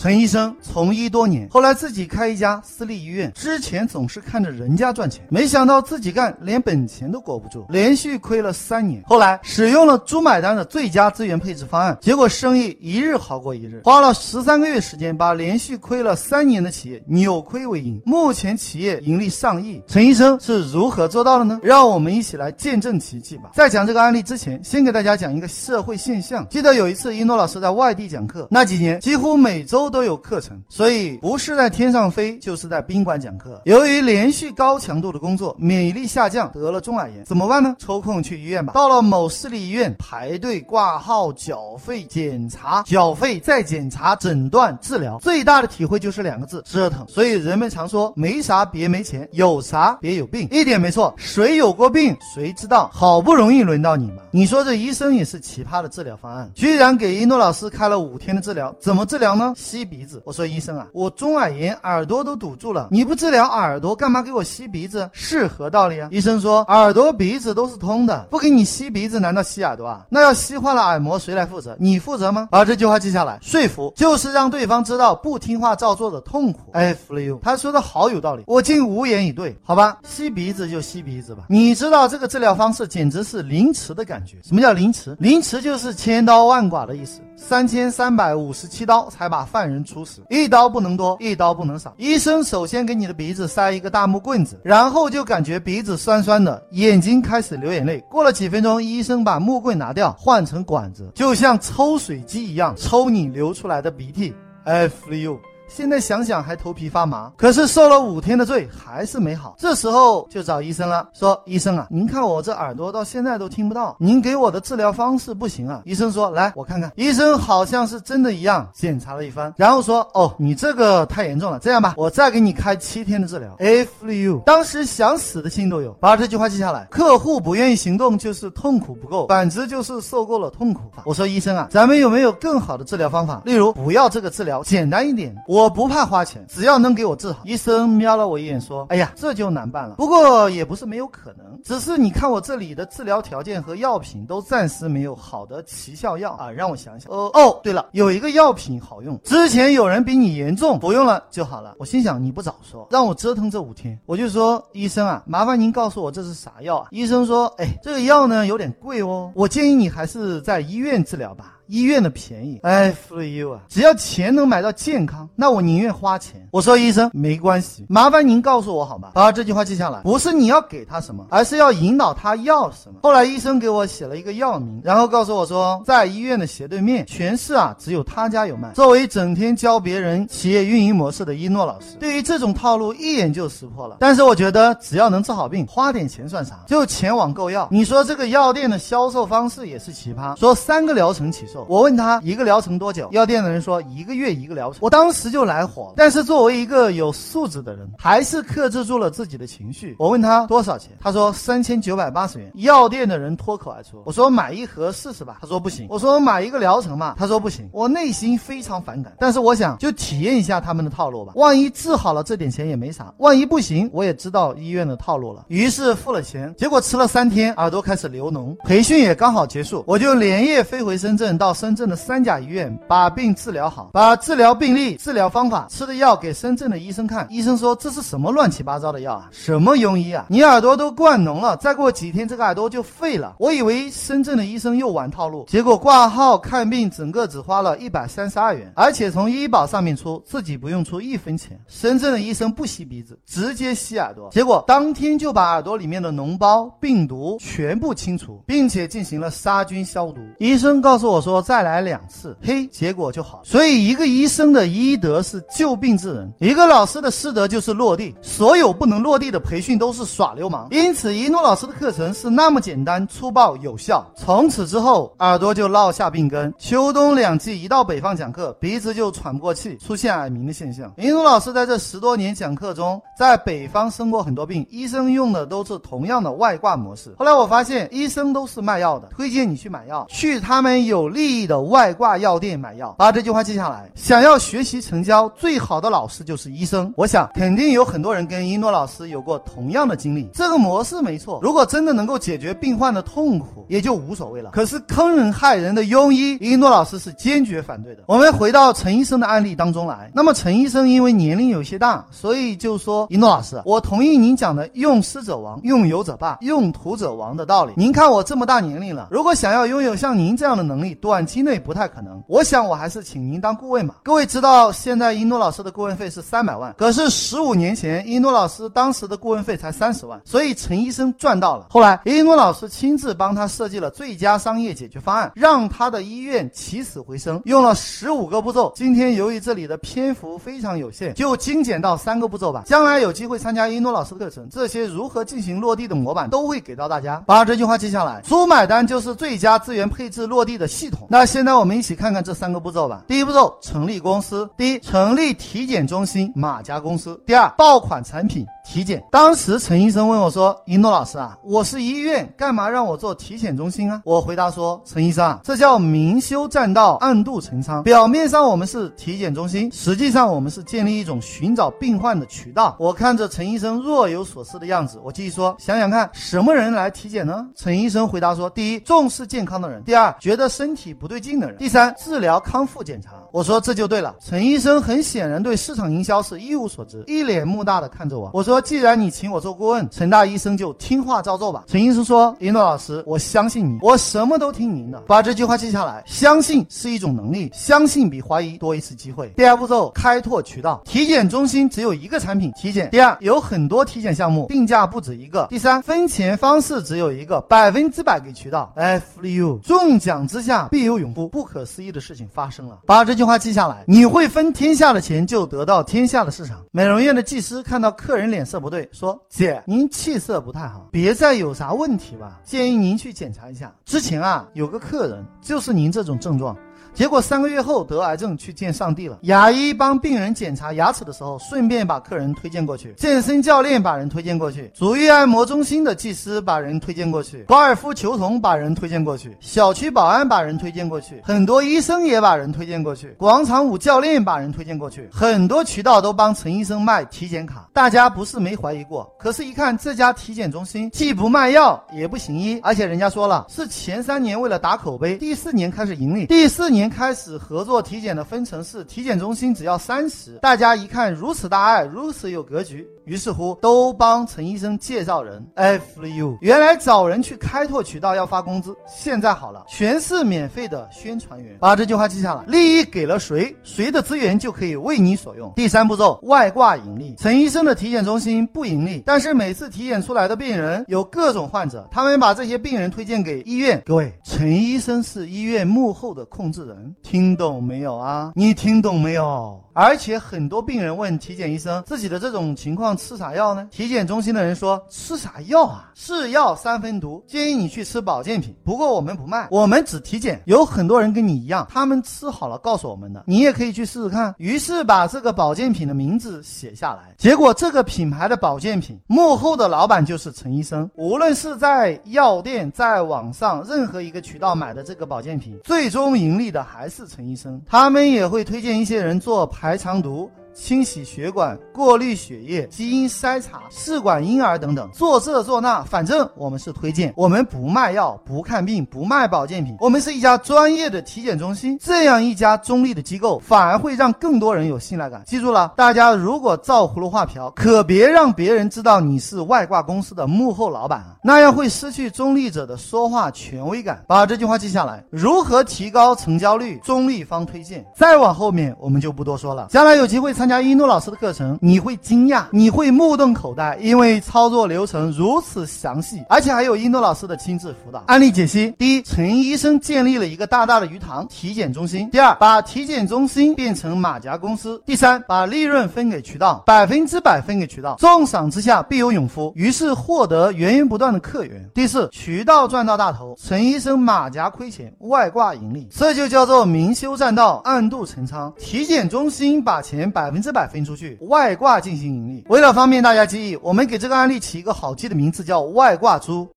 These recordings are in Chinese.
陈医生从医多年，后来自己开一家私立医院。之前总是看着人家赚钱，没想到自己干连本钱都裹不住，连续亏了三年。后来使用了猪买单的最佳资源配置方案，结果生意一日好过一日。花了十三个月时间，把连续亏了三年的企业扭亏为盈。目前企业盈利上亿。陈医生是如何做到的呢？让我们一起来见证奇迹吧。在讲这个案例之前，先给大家讲一个社会现象。记得有一次一诺老师在外地讲课，那几年几乎每周。都有课程，所以不是在天上飞，就是在宾馆讲课。由于连续高强度的工作，免疫力下降，得了中耳炎，怎么办呢？抽空去医院吧。到了某私立医院，排队挂号、缴费、检查、缴费再检查、诊断、治疗，最大的体会就是两个字：折腾。所以人们常说，没啥别没钱，有啥别有病。一点没错，谁有过病，谁知道。好不容易轮到你嘛，你说这医生也是奇葩的治疗方案，居然给一诺老师开了五天的治疗，怎么治疗呢？吸鼻子，我说医生啊，我中耳炎，耳朵都堵住了，你不治疗耳朵，干嘛给我吸鼻子？是何道理啊？医生说耳朵鼻子都是通的，不给你吸鼻子，难道吸耳朵啊？那要吸坏了耳膜，谁来负责？你负责吗？把这句话记下来，说服就是让对方知道不听话照做的痛苦。哎，服了 you，他说的好有道理，我竟无言以对。好吧，吸鼻子就吸鼻子吧。你知道这个治疗方式简直是凌迟的感觉。什么叫凌迟？凌迟就是千刀万剐的意思。三千三百五十七刀才把犯犯人处死，一刀不能多，一刀不能少。医生首先给你的鼻子塞一个大木棍子，然后就感觉鼻子酸酸的，眼睛开始流眼泪。过了几分钟，医生把木棍拿掉，换成管子，就像抽水机一样抽你流出来的鼻涕。F you。现在想想还头皮发麻，可是受了五天的罪还是没好。这时候就找医生了，说医生啊，您看我这耳朵到现在都听不到，您给我的治疗方式不行啊。医生说来我看看，医生好像是真的一样，检查了一番，然后说哦，你这个太严重了，这样吧，我再给你开七天的治疗。If you，当时想死的心都有，把这句话记下来。客户不愿意行动就是痛苦不够，反之就是受够了痛苦。我说医生啊，咱们有没有更好的治疗方法？例如不要这个治疗，简单一点。我。我不怕花钱，只要能给我治好。医生瞄了我一眼，说：“哎呀，这就难办了。不过也不是没有可能，只是你看我这里的治疗条件和药品都暂时没有好的奇效药啊。让我想想。哦哦，对了，有一个药品好用，之前有人比你严重，服用了就好了。我心想你不早说，让我折腾这五天。我就说医生啊，麻烦您告诉我这是啥药啊？医生说：哎，这个药呢有点贵哦，我建议你还是在医院治疗吧。”医院的便宜，哎，for you 啊！只要钱能买到健康，那我宁愿花钱。我说医生没关系，麻烦您告诉我好吗？把这句话记下来，不是你要给他什么，而是要引导他要什么。后来医生给我写了一个药名，然后告诉我说，在医院的斜对面，全市啊只有他家有卖。作为整天教别人企业运营模式的一诺老师，对于这种套路一眼就识破了。但是我觉得只要能治好病，花点钱算啥？就前往购药。你说这个药店的销售方式也是奇葩，说三个疗程起售。我问他一个疗程多久？药店的人说一个月一个疗程。我当时就来火了，但是作为一个有素质的人，还是克制住了自己的情绪。我问他多少钱？他说三千九百八十元。药店的人脱口而出：“我说买一盒试试吧。”他说不行。我说买一个疗程嘛。他说不行。我内心非常反感，但是我想就体验一下他们的套路吧。万一治好了，这点钱也没啥；万一不行，我也知道医院的套路了。于是付了钱，结果吃了三天，耳朵开始流脓。培训也刚好结束，我就连夜飞回深圳，到到深圳。的三甲医院把病治疗好，把治疗病例、治疗方法、吃的药给深圳的医生看。医生说这是什么乱七八糟的药啊？什么庸医啊？你耳朵都灌脓了，再过几天这个耳朵就废了。我以为深圳的医生又玩套路，结果挂号看病整个只花了一百三十二元，而且从医保上面出，自己不用出一分钱。深圳的医生不吸鼻子，直接吸耳朵，结果当天就把耳朵里面的脓包、病毒全部清除，并且进行了杀菌消毒。医生告诉我说。再来两次，嘿，结果就好。所以一个医生的医德是救病治人，一个老师的师德就是落地。所有不能落地的培训都是耍流氓。因此，一诺老师的课程是那么简单、粗暴、有效。从此之后，耳朵就落下病根。秋冬两季一到北方讲课，鼻子就喘不过气，出现耳鸣的现象。一诺老师在这十多年讲课中，在北方生过很多病，医生用的都是同样的外挂模式。后来我发现，医生都是卖药的，推荐你去买药，去他们有利益的外挂药店买药。把这句话记下来。想要学习成交，最好的老师就是医生。我想，肯定有很多人跟一诺老师有过同样的经历。这个模式没错，如果真的能够解决病患的痛苦，也就无所谓了。可是坑人害人的庸医，一诺老师是坚决反对的。我们回到陈医生的案例当中来。那么陈医生因为年龄有些大，所以就说一诺老师，我同意您讲的用师者亡，用友者霸，用徒者亡的道理。您看我这么大年龄了，如果想要拥有像您这样的能力，短短期内不太可能。我想我还是请您当顾问吧。各位知道，现在一诺老师的顾问费是三百万，可是十五年前一诺老师当时的顾问费才三十万，所以陈医生赚到了。后来一诺老师亲自帮他设计了最佳商业解决方案，让他的医院起死回生，用了十五个步骤。今天由于这里的篇幅非常有限，就精简到三个步骤吧。将来有机会参加一诺老师的课程，这些如何进行落地的模板都会给到大家。把这句话记下来，猪买单就是最佳资源配置落地的系统。那现在我们一起看看这三个步骤吧。第一步骤，成立公司。第一，成立体检中心马家公司。第二，爆款产品。体检，当时陈医生问我说：“一诺老师啊，我是医院，干嘛让我做体检中心啊？”我回答说：“陈医生啊，这叫明修栈道，暗度陈仓。表面上我们是体检中心，实际上我们是建立一种寻找病患的渠道。”我看着陈医生若有所思的样子，我继续说：“想想看，什么人来体检呢？”陈医生回答说：“第一，重视健康的人；第二，觉得身体不对劲的人；第三，治疗康复检查。”我说：“这就对了。”陈医生很显然对市场营销是一无所知，一脸木讷的看着我。我说：“既然你请我做顾问，陈大医生就听话照做吧。”陈医生说：“一诺老师，我相信你，我什么都听您的。把这句话记下来。相信是一种能力，相信比怀疑多一次机会。第二步骤，开拓渠道。体检中心只有一个产品，体检。第二，有很多体检项目，定价不止一个。第三，分钱方式只有一个，百分之百给渠道。F U，中奖之下必有勇夫。不可思议的事情发生了。把这句话记下来。你会分天下的钱，就得到天下的市场。美容院的技师看到客人脸色不对，说：“姐，您气色不太好，别再有啥问题吧？建议您去检查一下。之前啊，有个客人就是您这种症状。”结果三个月后得癌症，去见上帝了。牙医帮病人检查牙齿的时候，顺便把客人推荐过去；健身教练把人推荐过去；足浴按摩中心的技师把人推荐过去；高尔夫球童把人推荐过去；小区保安把人推荐过去；很多医生也把人推荐过去；广场舞教练把人推荐过去。很多渠道都帮陈医生卖体检卡。大家不是没怀疑过，可是，一看这家体检中心既不卖药，也不行医，而且人家说了是前三年为了打口碑，第四年开始盈利，第四年。开始合作体检的分成是体检中心只要三十，大家一看如此大爱，如此有格局。于是乎，都帮陈医生介绍人。F U，原来找人去开拓渠道要发工资，现在好了，全是免费的宣传员。把这句话记下来，利益给了谁，谁的资源就可以为你所用。第三步骤，外挂盈利。陈医生的体检中心不盈利，但是每次体检出来的病人有各种患者，他们把这些病人推荐给医院。各位，陈医生是医院幕后的控制人，听懂没有啊？你听懂没有？而且很多病人问体检医生自己的这种情况吃啥药呢？体检中心的人说吃啥药啊？是药三分毒，建议你去吃保健品。不过我们不卖，我们只体检。有很多人跟你一样，他们吃好了告诉我们的，你也可以去试试看。于是把这个保健品的名字写下来，结果这个品牌的保健品幕后的老板就是陈医生。无论是在药店、在网上任何一个渠道买的这个保健品，最终盈利的还是陈医生。他们也会推荐一些人做排。肠毒。清洗血管、过滤血液、基因筛查、试管婴儿等等，做这做那，反正我们是推荐。我们不卖药、不看病、不卖保健品，我们是一家专业的体检中心。这样一家中立的机构，反而会让更多人有信赖感。记住了，大家如果照葫芦画瓢，可别让别人知道你是外挂公司的幕后老板，那样会失去中立者的说话权威感。把这句话记下来。如何提高成交率？中立方推荐。再往后面我们就不多说了。将来有机会参。参加一诺老师的课程，你会惊讶，你会目瞪口呆，因为操作流程如此详细，而且还有一诺老师的亲自辅导。案例解析：第一，陈医生建立了一个大大的鱼塘体检中心；第二，把体检中心变成马甲公司；第三，把利润分给渠道，百分之百分给渠道。重赏之下必有勇夫，于是获得源源不断的客源。第四，渠道赚到大头，陈医生马甲亏钱，外挂盈利，这就叫做明修栈道，暗度陈仓。体检中心把钱百分百分之百分出去，外挂进行盈利。为了方便大家记忆，我们给这个案例起一个好记的名字，叫外挂猪。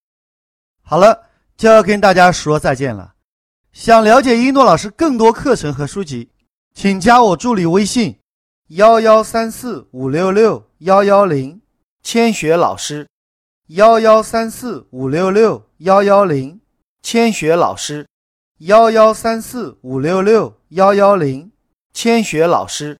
好了，就要跟大家说再见了。想了解一诺老师更多课程和书籍，请加我助理微信：幺幺三四五六六幺幺零，千雪老师。幺幺三四五六六幺幺零，千雪老师。幺幺三四五六六幺幺零，千雪老师。